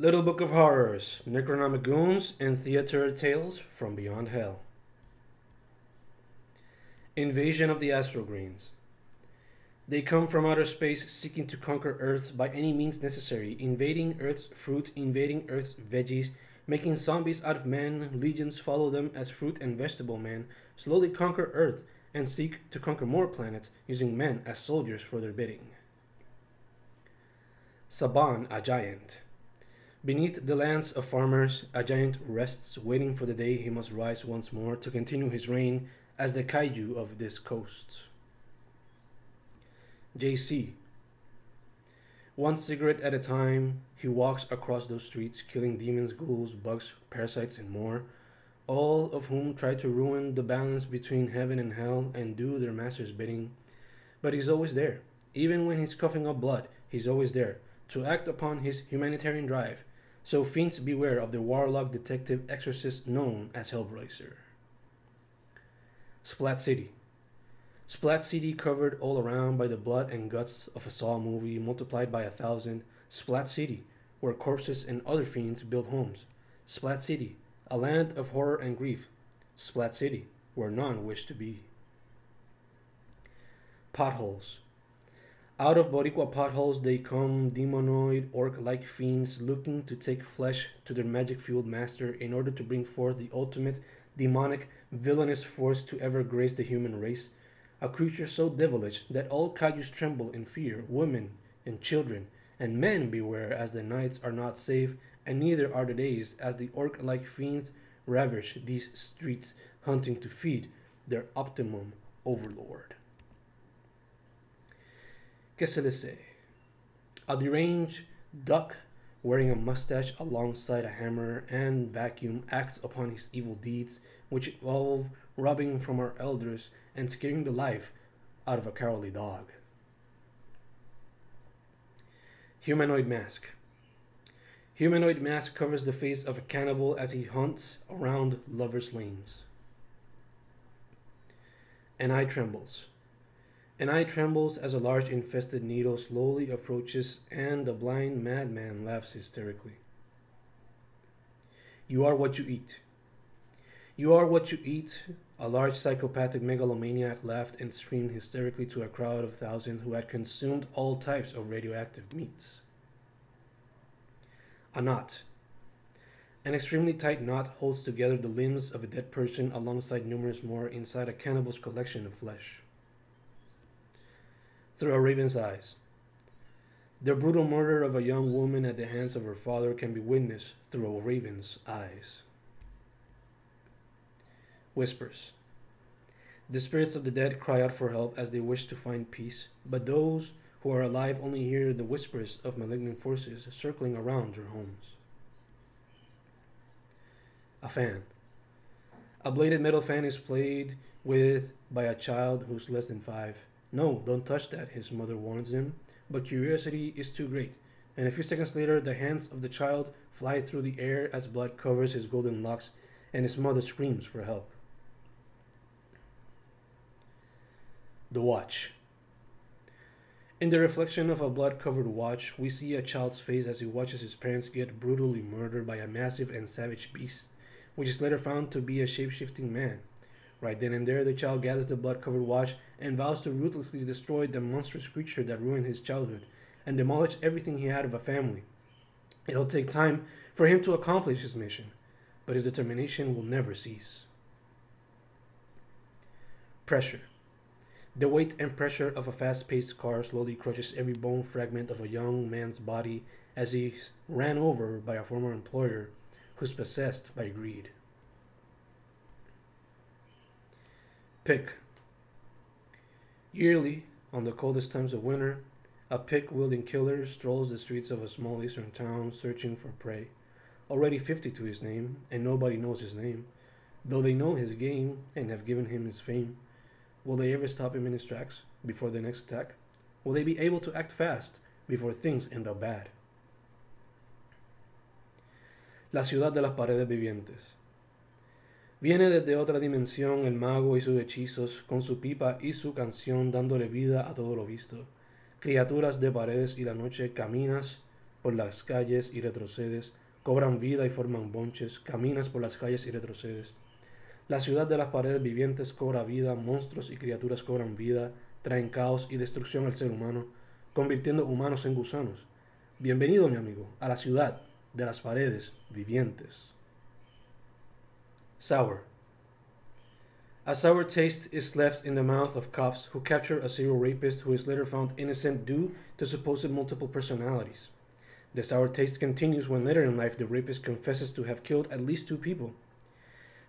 Little Book of Horrors, Necronomic Goons, and Theaterror Tales from Beyond Hell. Invasion of the Astrogreens. They come from outer space seeking to conquer Earth by any means necessary, invading Earth's fruit, invading Earth's veggies, making zombies out of men. Legions follow them as fruit and vegetable men, slowly conquer Earth, and seek to conquer more planets using men as soldiers for their bidding. Saban, a giant. Beneath the lands of farmers, a giant rests, waiting for the day he must rise once more to continue his reign as the kaiju of this coast. JC. One cigarette at a time, he walks across those streets, killing demons, ghouls, bugs, parasites, and more, all of whom try to ruin the balance between heaven and hell and do their master's bidding. But he's always there. Even when he's coughing up blood, he's always there to act upon his humanitarian drive. So fiends beware of the warlock detective exorcist known as Hellraiser. Splat City. Splat City covered all around by the blood and guts of a Saw movie multiplied by a thousand. Splat City, where corpses and other fiends build homes. Splat City, a land of horror and grief. Splat City, where none wish to be. Potholes. Out of Boricua potholes they come demonoid, orc like fiends looking to take flesh to their magic fueled master in order to bring forth the ultimate demonic, villainous force to ever grace the human race. A creature so devilish that all kaijus tremble in fear, women and children, and men beware as the nights are not safe, and neither are the days as the orc like fiends ravage these streets, hunting to feed their optimum overlord. Que se le say? A deranged duck wearing a mustache alongside a hammer and vacuum acts upon his evil deeds, which involve robbing from our elders and scaring the life out of a cowardly dog. Humanoid mask. Humanoid mask covers the face of a cannibal as he hunts around lovers' lanes. An eye trembles. An eye trembles as a large infested needle slowly approaches, and the blind madman laughs hysterically. You are what you eat. You are what you eat. A large psychopathic megalomaniac laughed and screamed hysterically to a crowd of thousands who had consumed all types of radioactive meats. A knot. An extremely tight knot holds together the limbs of a dead person alongside numerous more inside a cannibal's collection of flesh through a raven's eyes. The brutal murder of a young woman at the hands of her father can be witnessed through a raven's eyes. Whispers. The spirits of the dead cry out for help as they wish to find peace, but those who are alive only hear the whispers of malignant forces circling around their homes. A fan. A bladed metal fan is played with by a child who's less than five. No, don't touch that, his mother warns him, but curiosity is too great, and a few seconds later, the hands of the child fly through the air as blood covers his golden locks, and his mother screams for help. The Watch. In the reflection of a blood covered watch, we see a child's face as he watches his parents get brutally murdered by a massive and savage beast, which is later found to be a shape shifting man. Right then and there, the child gathers the blood covered watch and vows to ruthlessly destroy the monstrous creature that ruined his childhood and demolish everything he had of a family. It'll take time for him to accomplish his mission, but his determination will never cease. Pressure. The weight and pressure of a fast paced car slowly crushes every bone fragment of a young man's body as he's ran over by a former employer who's possessed by greed. Pick. Yearly, on the coldest times of winter, a pick wielding killer strolls the streets of a small eastern town searching for prey. Already 50 to his name, and nobody knows his name, though they know his game and have given him his fame. Will they ever stop him in his tracks before the next attack? Will they be able to act fast before things end up bad? La ciudad de las paredes vivientes. Viene desde otra dimensión el mago y sus hechizos, con su pipa y su canción dándole vida a todo lo visto. Criaturas de paredes y la noche caminas por las calles y retrocedes, cobran vida y forman bonches, caminas por las calles y retrocedes. La ciudad de las paredes vivientes cobra vida, monstruos y criaturas cobran vida, traen caos y destrucción al ser humano, convirtiendo humanos en gusanos. Bienvenido, mi amigo, a la ciudad de las paredes vivientes. Sour. A sour taste is left in the mouth of cops who capture a serial rapist who is later found innocent due to supposed multiple personalities. The sour taste continues when later in life the rapist confesses to have killed at least two people.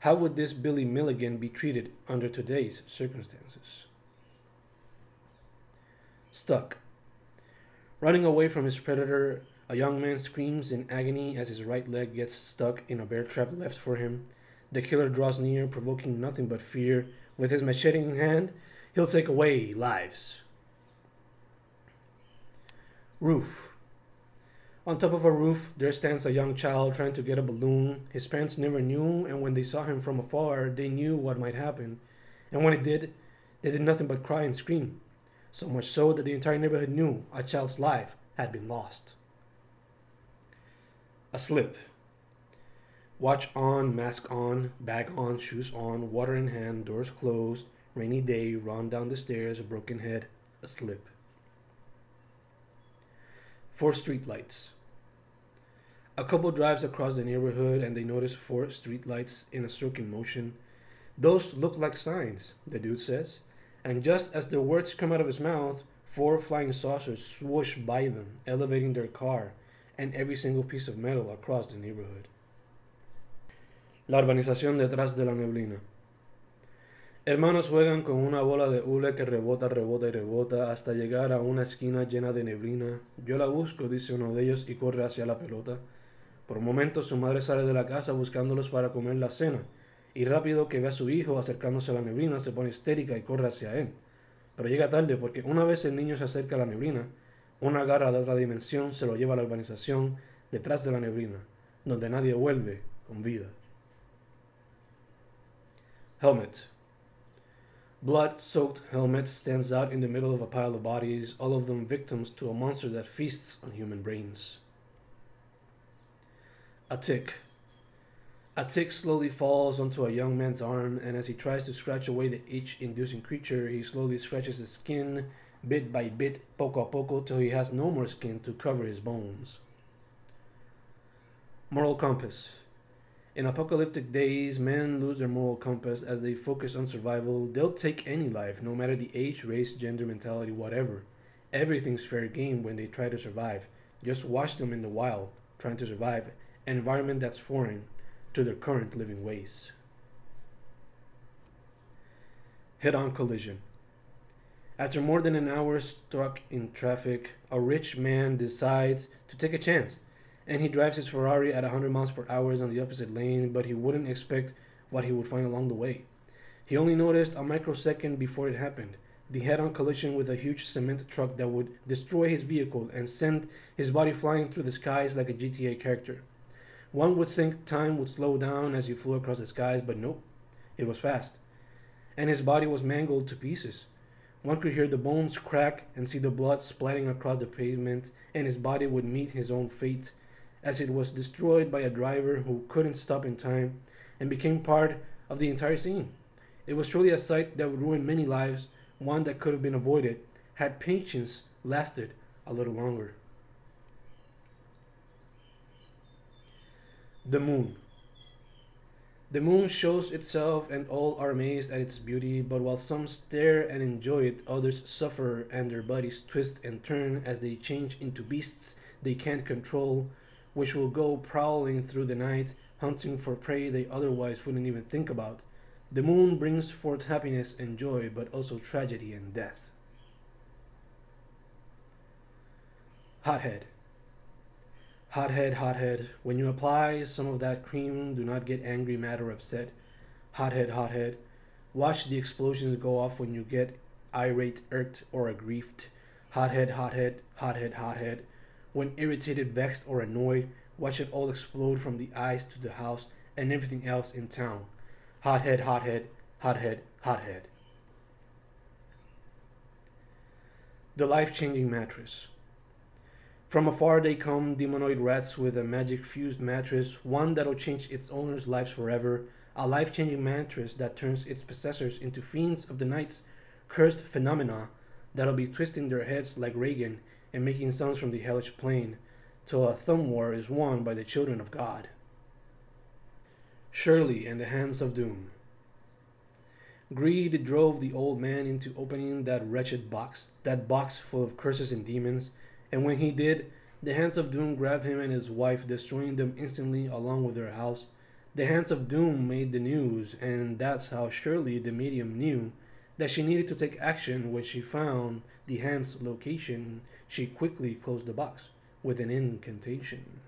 How would this Billy Milligan be treated under today's circumstances? Stuck. Running away from his predator, a young man screams in agony as his right leg gets stuck in a bear trap left for him. The killer draws near, provoking nothing but fear. With his machete in hand, he'll take away lives. Roof. On top of a roof, there stands a young child trying to get a balloon. His parents never knew, and when they saw him from afar, they knew what might happen. And when it did, they did nothing but cry and scream. So much so that the entire neighborhood knew a child's life had been lost. A slip. Watch on, mask on, bag on, shoes on, water in hand, doors closed, rainy day, run down the stairs, a broken head, a slip. Four street lights. A couple drives across the neighborhood and they notice four street lights in a circular motion. Those look like signs, the dude says. And just as the words come out of his mouth, four flying saucers swoosh by them, elevating their car and every single piece of metal across the neighborhood. La urbanización detrás de la neblina. Hermanos juegan con una bola de hule que rebota, rebota y rebota hasta llegar a una esquina llena de neblina. Yo la busco, dice uno de ellos, y corre hacia la pelota. Por un momento su madre sale de la casa buscándolos para comer la cena, y rápido que ve a su hijo acercándose a la neblina se pone histérica y corre hacia él. Pero llega tarde porque una vez el niño se acerca a la neblina, una garra de otra dimensión se lo lleva a la urbanización detrás de la neblina, donde nadie vuelve con vida. Helmet. Blood soaked helmet stands out in the middle of a pile of bodies, all of them victims to a monster that feasts on human brains. A tick. A tick slowly falls onto a young man's arm, and as he tries to scratch away the itch inducing creature, he slowly scratches his skin bit by bit, poco a poco, till he has no more skin to cover his bones. Moral compass. In apocalyptic days, men lose their moral compass as they focus on survival. They'll take any life, no matter the age, race, gender, mentality, whatever. Everything's fair game when they try to survive. Just watch them in the wild, trying to survive an environment that's foreign to their current living ways. Head on collision. After more than an hour stuck in traffic, a rich man decides to take a chance and he drives his Ferrari at 100 miles per hour on the opposite lane, but he wouldn't expect what he would find along the way. He only noticed a microsecond before it happened the head on collision with a huge cement truck that would destroy his vehicle and send his body flying through the skies like a GTA character. One would think time would slow down as he flew across the skies, but nope, it was fast. And his body was mangled to pieces. One could hear the bones crack and see the blood splatting across the pavement, and his body would meet his own fate as it was destroyed by a driver who couldn't stop in time and became part of the entire scene. It was truly a sight that would ruin many lives, one that could have been avoided had patience lasted a little longer. The moon. The moon shows itself, and all are amazed at its beauty. But while some stare and enjoy it, others suffer, and their bodies twist and turn as they change into beasts they can't control, which will go prowling through the night, hunting for prey they otherwise wouldn't even think about. The moon brings forth happiness and joy, but also tragedy and death. Hothead. Hothead, hothead. When you apply some of that cream, do not get angry, mad, or upset. Hothead, hothead. Watch the explosions go off when you get irate, irked, or aggrieved. Hothead, hothead, hothead, hothead. When irritated, vexed, or annoyed, watch it all explode from the eyes to the house and everything else in town. Hothead, hothead, hothead, hothead. The life changing mattress. From afar they come, demonoid rats with a magic fused mattress, one that'll change its owner's lives forever, a life changing mattress that turns its possessors into fiends of the night's cursed phenomena that'll be twisting their heads like Regan and making sounds from the hellish plane, till a thumb war is won by the children of God. Shirley and the Hands of Doom. Greed drove the old man into opening that wretched box, that box full of curses and demons, and when he did, the Hands of Doom grabbed him and his wife, destroying them instantly along with their house. The Hands of Doom made the news, and that's how Shirley, the medium, knew that she needed to take action when she found the hand's location. She quickly closed the box with an incantation.